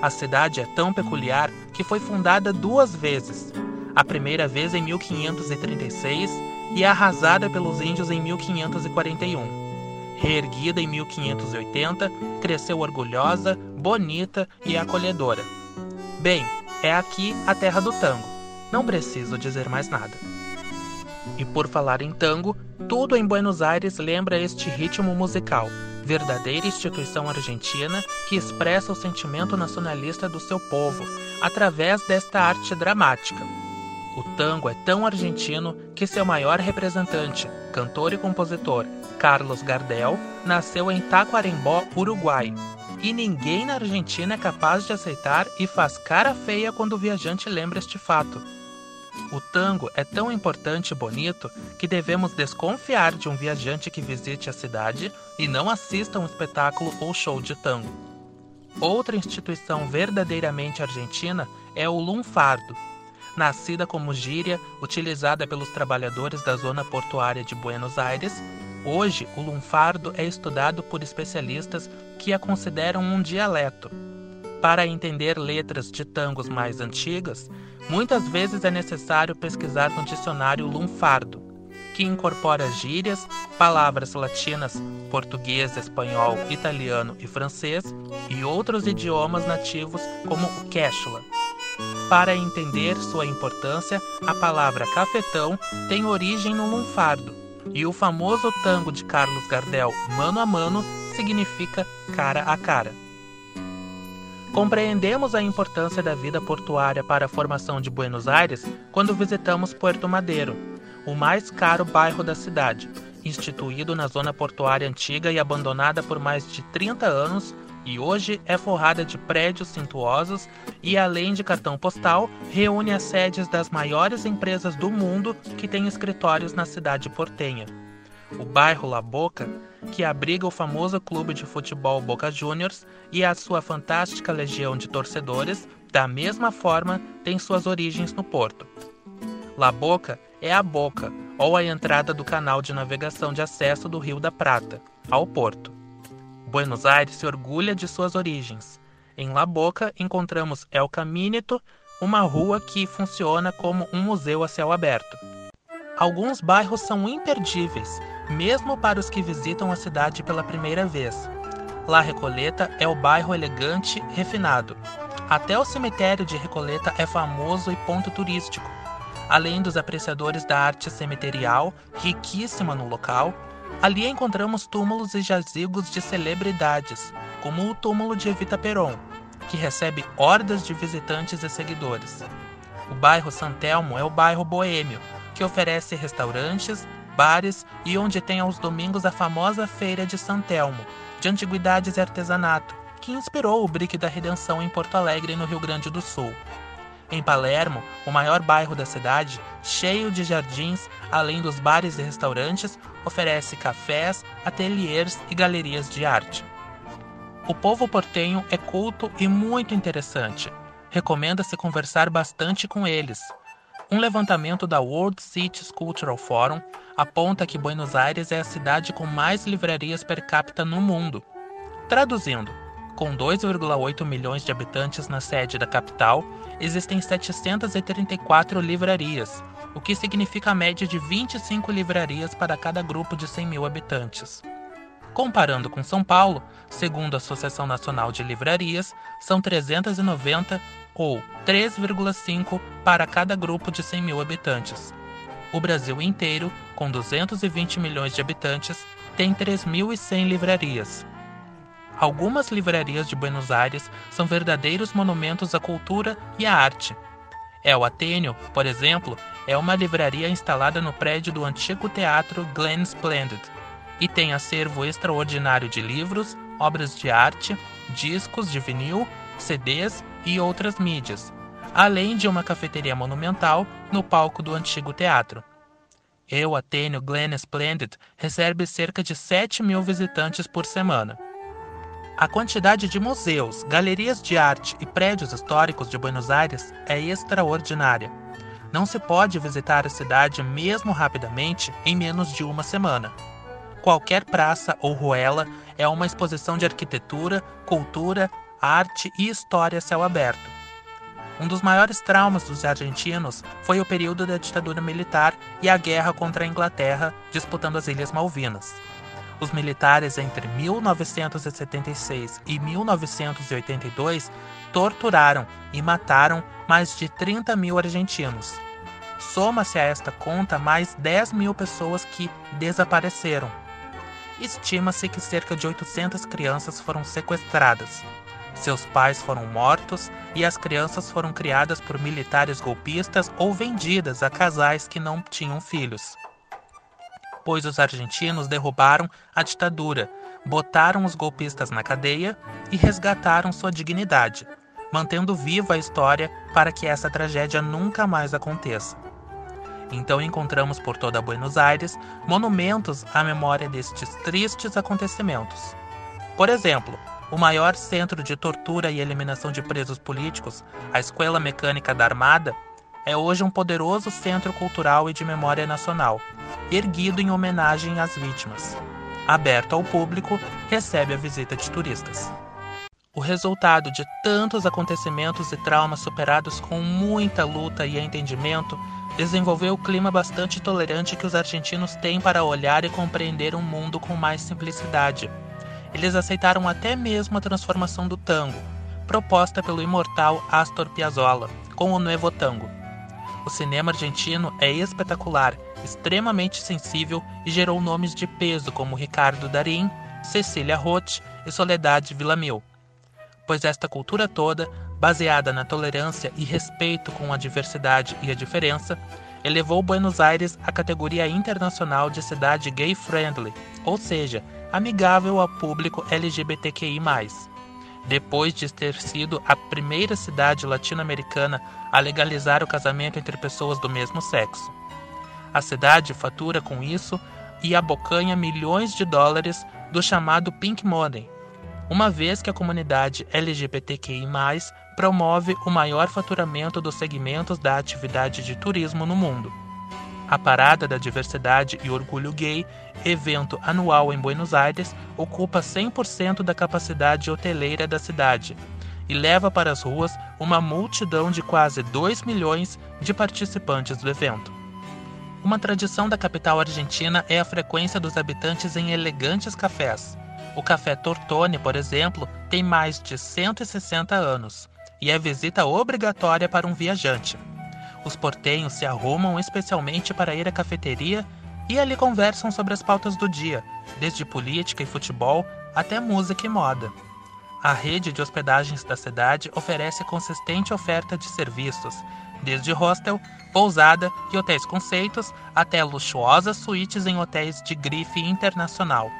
A cidade é tão peculiar que foi fundada duas vezes, a primeira vez em 1536 e arrasada pelos índios em 1541. Reerguida em 1580, cresceu orgulhosa, bonita e acolhedora. Bem, é aqui a terra do tango. Não preciso dizer mais nada. E por falar em tango, tudo em Buenos Aires lembra este ritmo musical, verdadeira instituição argentina que expressa o sentimento nacionalista do seu povo através desta arte dramática. O tango é tão argentino que seu maior representante, cantor e compositor, Carlos Gardel, nasceu em Tacuarembó, Uruguai. E ninguém na Argentina é capaz de aceitar e faz cara feia quando o viajante lembra este fato. O tango é tão importante e bonito que devemos desconfiar de um viajante que visite a cidade e não assista um espetáculo ou show de tango. Outra instituição verdadeiramente argentina é o lunfardo. Nascida como gíria utilizada pelos trabalhadores da zona portuária de Buenos Aires, hoje o lunfardo é estudado por especialistas que a consideram um dialeto. Para entender letras de tangos mais antigas, Muitas vezes é necessário pesquisar no dicionário lunfardo, que incorpora gírias, palavras latinas, português, espanhol, italiano e francês e outros idiomas nativos como o quechua. Para entender sua importância, a palavra cafetão tem origem no lunfardo, e o famoso tango de Carlos Gardel, Mano a Mano, significa cara a cara. Compreendemos a importância da vida portuária para a formação de Buenos Aires quando visitamos Puerto Madeiro, o mais caro bairro da cidade, instituído na zona portuária antiga e abandonada por mais de 30 anos e hoje é forrada de prédios suntuosos e, além de cartão postal, reúne as sedes das maiores empresas do mundo que têm escritórios na cidade portenha. O bairro La Boca que abriga o famoso clube de futebol Boca Juniors e a sua fantástica legião de torcedores, da mesma forma, tem suas origens no porto. La Boca é a boca, ou a entrada do canal de navegação de acesso do Rio da Prata, ao porto. Buenos Aires se orgulha de suas origens. Em La Boca encontramos El Camínito, uma rua que funciona como um museu a céu aberto. Alguns bairros são imperdíveis, mesmo para os que visitam a cidade pela primeira vez. La Recoleta é o bairro elegante refinado. Até o cemitério de Recoleta é famoso e ponto turístico. Além dos apreciadores da arte cemiterial, riquíssima no local, ali encontramos túmulos e jazigos de celebridades, como o túmulo de Evita Peron, que recebe hordas de visitantes e seguidores. O bairro Santelmo é o bairro boêmio, que oferece restaurantes, bares e onde tem aos domingos a famosa Feira de Santelmo, de antiguidades e artesanato, que inspirou o Brick da Redenção em Porto Alegre, no Rio Grande do Sul. Em Palermo, o maior bairro da cidade, cheio de jardins, além dos bares e restaurantes, oferece cafés, ateliês e galerias de arte. O povo portenho é culto e muito interessante. Recomenda-se conversar bastante com eles. Um levantamento da World Cities Cultural Forum aponta que Buenos Aires é a cidade com mais livrarias per capita no mundo. Traduzindo, com 2,8 milhões de habitantes na sede da capital, existem 734 livrarias, o que significa a média de 25 livrarias para cada grupo de 100 mil habitantes. Comparando com São Paulo, segundo a Associação Nacional de Livrarias, são 390 ou 3,5 para cada grupo de 100 mil habitantes. O Brasil inteiro, com 220 milhões de habitantes, tem 3.100 livrarias. Algumas livrarias de Buenos Aires são verdadeiros monumentos à cultura e à arte. El Atênio, por exemplo, é uma livraria instalada no prédio do antigo teatro Glen Splendid e tem acervo extraordinário de livros, obras de arte, discos de vinil, CDs e outras mídias, além de uma cafeteria monumental no palco do antigo teatro. Eu, Atênio Glen Splendid, recebe cerca de 7 mil visitantes por semana. A quantidade de museus, galerias de arte e prédios históricos de Buenos Aires é extraordinária. Não se pode visitar a cidade mesmo rapidamente em menos de uma semana. Qualquer praça ou ruela é uma exposição de arquitetura, cultura, arte e história a céu aberto. Um dos maiores traumas dos argentinos foi o período da ditadura militar e a guerra contra a Inglaterra disputando as Ilhas Malvinas. Os militares entre 1976 e 1982 torturaram e mataram mais de 30 mil argentinos. Soma-se a esta conta mais 10 mil pessoas que desapareceram. Estima-se que cerca de 800 crianças foram sequestradas. Seus pais foram mortos e as crianças foram criadas por militares golpistas ou vendidas a casais que não tinham filhos pois os argentinos derrubaram a ditadura, botaram os golpistas na cadeia e resgataram sua dignidade, mantendo viva a história para que essa tragédia nunca mais aconteça. Então encontramos por toda Buenos Aires monumentos à memória destes tristes acontecimentos. Por exemplo, o maior centro de tortura e eliminação de presos políticos, a Escola Mecânica da Armada, é hoje um poderoso centro cultural e de memória nacional, erguido em homenagem às vítimas. Aberto ao público, recebe a visita de turistas. O resultado de tantos acontecimentos e traumas superados com muita luta e entendimento desenvolveu o clima bastante tolerante que os argentinos têm para olhar e compreender um mundo com mais simplicidade. Eles aceitaram até mesmo a transformação do tango, proposta pelo imortal Astor Piazzolla, com o Nuevo Tango. O cinema argentino é espetacular, extremamente sensível e gerou nomes de peso como Ricardo Darín, Cecília Roth e Soledade Villamil. Pois esta cultura toda, baseada na tolerância e respeito com a diversidade e a diferença, elevou Buenos Aires à categoria internacional de cidade gay-friendly, ou seja, amigável ao público LGBTQI depois de ter sido a primeira cidade latino-americana a legalizar o casamento entre pessoas do mesmo sexo. A cidade fatura com isso e abocanha milhões de dólares do chamado Pink Money, uma vez que a comunidade LGBTQI+, promove o maior faturamento dos segmentos da atividade de turismo no mundo. A Parada da Diversidade e Orgulho Gay, evento anual em Buenos Aires, ocupa 100% da capacidade hoteleira da cidade e leva para as ruas uma multidão de quase 2 milhões de participantes do evento. Uma tradição da capital argentina é a frequência dos habitantes em elegantes cafés. O Café Tortone, por exemplo, tem mais de 160 anos e é visita obrigatória para um viajante. Os portenhos se arrumam especialmente para ir à cafeteria e ali conversam sobre as pautas do dia, desde política e futebol até música e moda. A rede de hospedagens da cidade oferece consistente oferta de serviços, desde hostel, pousada e hotéis conceitos até luxuosas suítes em hotéis de grife internacional.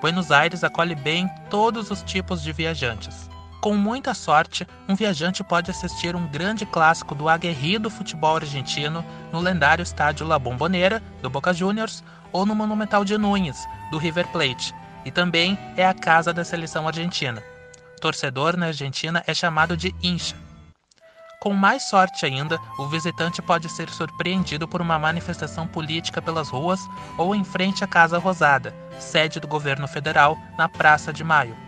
Buenos Aires acolhe bem todos os tipos de viajantes. Com muita sorte, um viajante pode assistir um grande clássico do aguerrido futebol argentino no lendário estádio La Bombonera, do Boca Juniors, ou no Monumental de Núñez, do River Plate, e também é a casa da seleção argentina. Torcedor na Argentina é chamado de hincha. Com mais sorte ainda, o visitante pode ser surpreendido por uma manifestação política pelas ruas ou em frente à Casa Rosada, sede do governo federal, na Praça de Maio.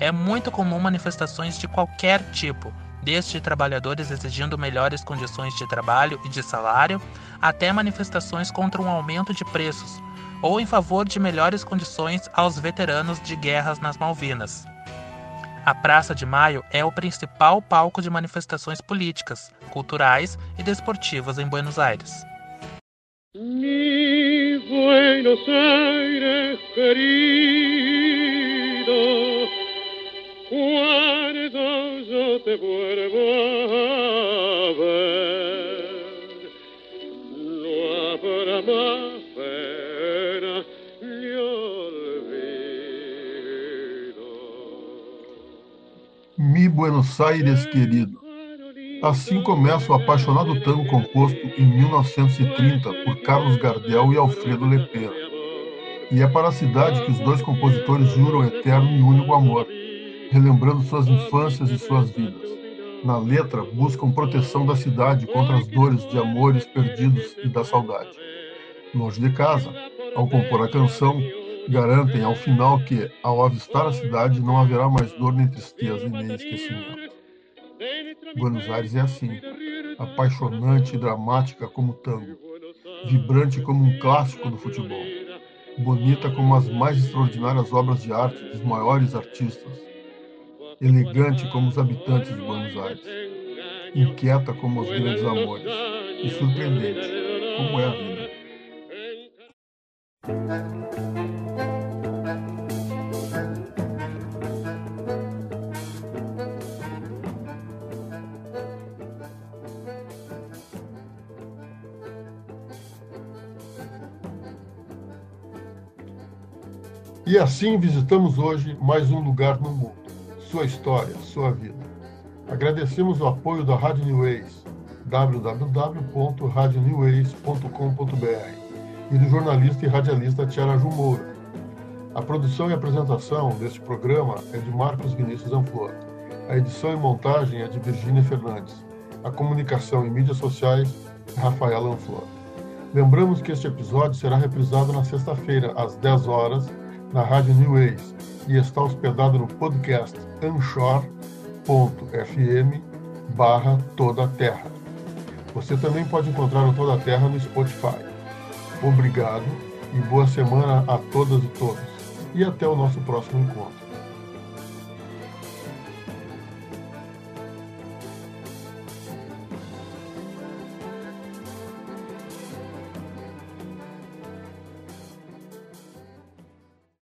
É muito comum manifestações de qualquer tipo, desde trabalhadores exigindo melhores condições de trabalho e de salário, até manifestações contra um aumento de preços, ou em favor de melhores condições aos veteranos de guerras nas Malvinas. A Praça de Maio é o principal palco de manifestações políticas, culturais e desportivas em Buenos Aires. Mi Buenos Aires querido, cuando yo te vuelvo a ver, no habrá más pena ni olvido. Mi Buenos Aires querido. Assim começa o apaixonado tango composto em 1930 por Carlos Gardel e Alfredo Lepera. E é para a cidade que os dois compositores juram eterno e único amor, relembrando suas infâncias e suas vidas. Na letra, buscam proteção da cidade contra as dores de amores perdidos e da saudade. Longe de casa, ao compor a canção, garantem ao final que, ao avistar a cidade, não haverá mais dor nem tristeza e nem esquecimento. Buenos Aires é assim, apaixonante e dramática como tango, vibrante como um clássico do futebol, bonita como as mais extraordinárias obras de arte dos maiores artistas, elegante como os habitantes de Buenos Aires, inquieta como os grandes amores e surpreendente como é a vida. E assim visitamos hoje mais um lugar no mundo, sua história, sua vida. Agradecemos o apoio da Rádio New Ways, www.radioneways.com.br e do jornalista e radialista Tiara Moura. A produção e apresentação deste programa é de Marcos Vinícius Anflor. A edição e montagem é de Virgínia Fernandes. A comunicação e mídias sociais é Rafaela Anflor. Lembramos que este episódio será reprisado na sexta-feira, às 10 horas, na Rádio New Ways e está hospedado no podcast anchor.fm barra Toda Terra. Você também pode encontrar o Toda Terra no Spotify. Obrigado e boa semana a todas e todos. E até o nosso próximo encontro.